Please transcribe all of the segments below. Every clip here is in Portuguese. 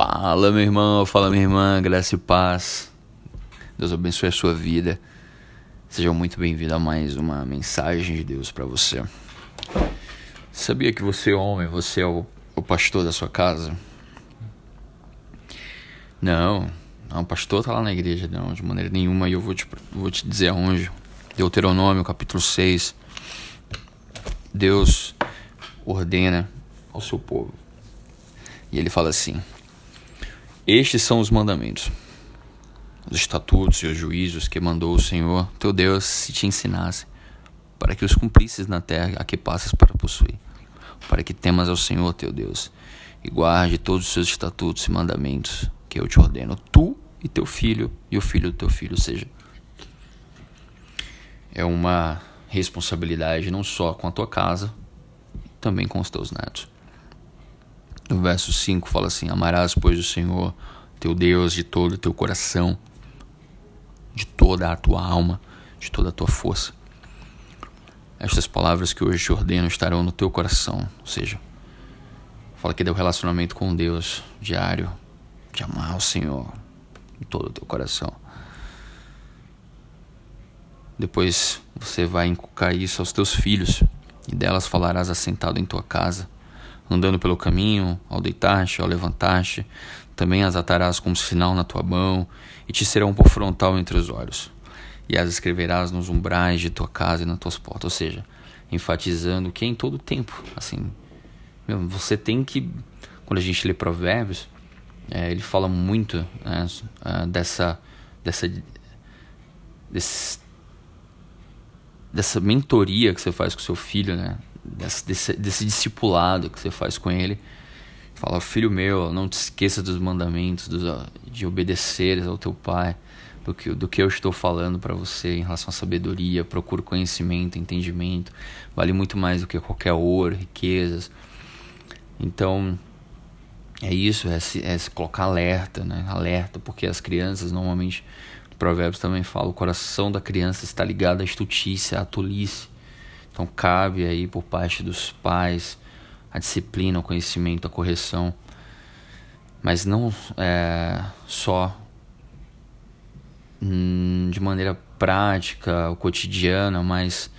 Fala, meu irmão, fala, minha irmã, graça e paz. Deus abençoe a sua vida. Seja muito bem-vindo a mais uma mensagem de Deus para você. Sabia que você, homem, você é o, o pastor da sua casa? Não, não, o pastor tá lá na igreja, não, de maneira nenhuma, e eu vou te, vou te dizer aonde. Deuteronômio, capítulo 6. Deus ordena ao seu povo. E ele fala assim: estes são os mandamentos, os estatutos e os juízos que mandou o Senhor teu Deus se te ensinasse, para que os cumprisses na terra a que passas para possuir, para que temas ao Senhor teu Deus e guarde todos os seus estatutos e mandamentos que eu te ordeno, tu e teu filho e o filho do teu filho, ou seja, é uma responsabilidade não só com a tua casa, também com os teus netos. No verso 5 fala assim: Amarás, pois, o Senhor teu Deus de todo o teu coração, de toda a tua alma, de toda a tua força. Estas palavras que hoje te ordeno estarão no teu coração, ou seja, fala que é o relacionamento com Deus diário, de amar o Senhor em todo o teu coração. Depois você vai inculcar isso aos teus filhos, e delas falarás assentado em tua casa andando pelo caminho, ao deitar-te, ao levantar-te, também as atarás como sinal na tua mão, e te serão por frontal entre os olhos. E as escreverás nos umbrais de tua casa e nas tuas portas. Ou seja, enfatizando que é em todo tempo, assim, você tem que, quando a gente lê provérbios, é, ele fala muito né, é, dessa, dessa, desse, dessa mentoria que você faz com seu filho, né? Desse, desse, desse discipulado que você faz com ele. Fala, filho meu, não te esqueça dos mandamentos, dos, de obedecer ao teu pai, do que, do que eu estou falando para você em relação à sabedoria. Procura conhecimento, entendimento. Vale muito mais do que qualquer ouro, riquezas. Então, é isso, é se, é se colocar alerta, né? Alerta, porque as crianças normalmente, Provérbios também fala, o coração da criança está ligado à estutícia, à tolice. Então cabe aí por parte dos pais a disciplina, o conhecimento, a correção, mas não é, só hum, de maneira prática, o cotidiana, mas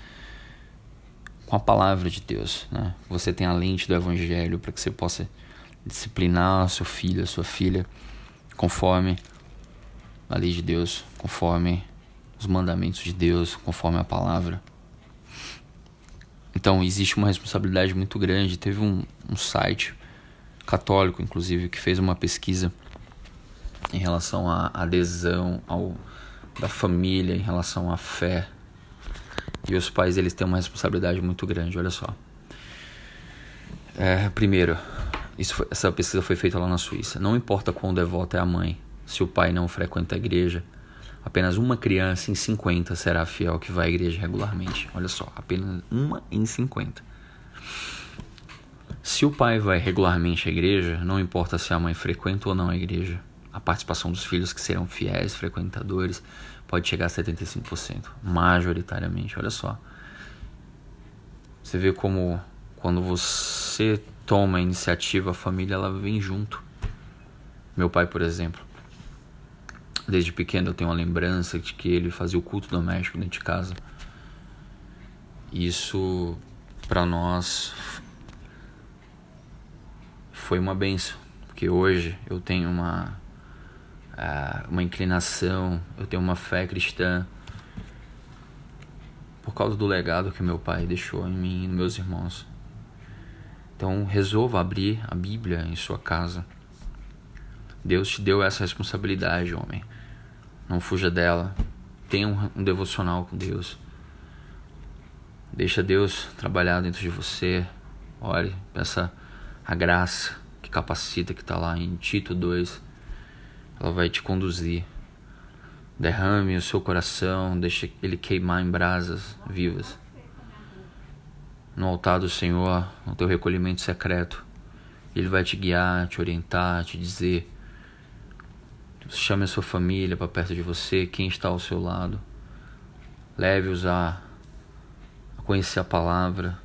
com a palavra de Deus, né? Você tem a lente do Evangelho para que você possa disciplinar seu filho, a sua filha, conforme a lei de Deus, conforme os mandamentos de Deus, conforme a palavra. Então existe uma responsabilidade muito grande. Teve um, um site católico, inclusive, que fez uma pesquisa em relação à adesão ao, da família, em relação à fé. E os pais eles têm uma responsabilidade muito grande, olha só. É, primeiro, foi, essa pesquisa foi feita lá na Suíça. Não importa quão devota é a mãe, se o pai não frequenta a igreja, Apenas uma criança em 50 será fiel que vai à igreja regularmente. Olha só, apenas uma em 50. Se o pai vai regularmente à igreja, não importa se a mãe frequenta ou não a igreja, a participação dos filhos que serão fiéis, frequentadores, pode chegar a 75%, majoritariamente. Olha só. Você vê como quando você toma a iniciativa, a família ela vem junto. Meu pai, por exemplo, Desde pequeno eu tenho uma lembrança de que ele fazia o culto doméstico dentro de casa. Isso para nós foi uma benção, porque hoje eu tenho uma uh, uma inclinação, eu tenho uma fé cristã por causa do legado que meu pai deixou em mim e nos meus irmãos. Então resolva abrir a Bíblia em sua casa. Deus te deu essa responsabilidade, homem. Não fuja dela. Tenha um, um devocional com Deus. Deixa Deus trabalhar dentro de você. Ore, peça a graça que capacita, que está lá em Tito 2. Ela vai te conduzir. Derrame o seu coração, deixe ele queimar em brasas vivas. No altar do Senhor, no teu recolhimento secreto, Ele vai te guiar, te orientar, te dizer Chame a sua família para perto de você, quem está ao seu lado. Leve-os a, a conhecer a palavra,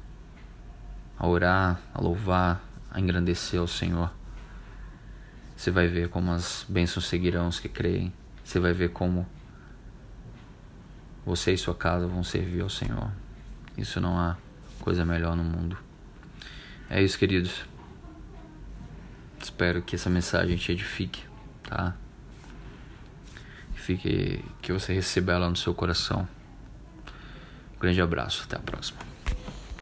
a orar, a louvar, a engrandecer ao Senhor. Você vai ver como as bênçãos seguirão os que creem. Você vai ver como você e sua casa vão servir ao Senhor. Isso não há coisa melhor no mundo. É isso, queridos. Espero que essa mensagem te edifique, tá? Fique, que você receba ela no seu coração. Um grande abraço, até a próxima.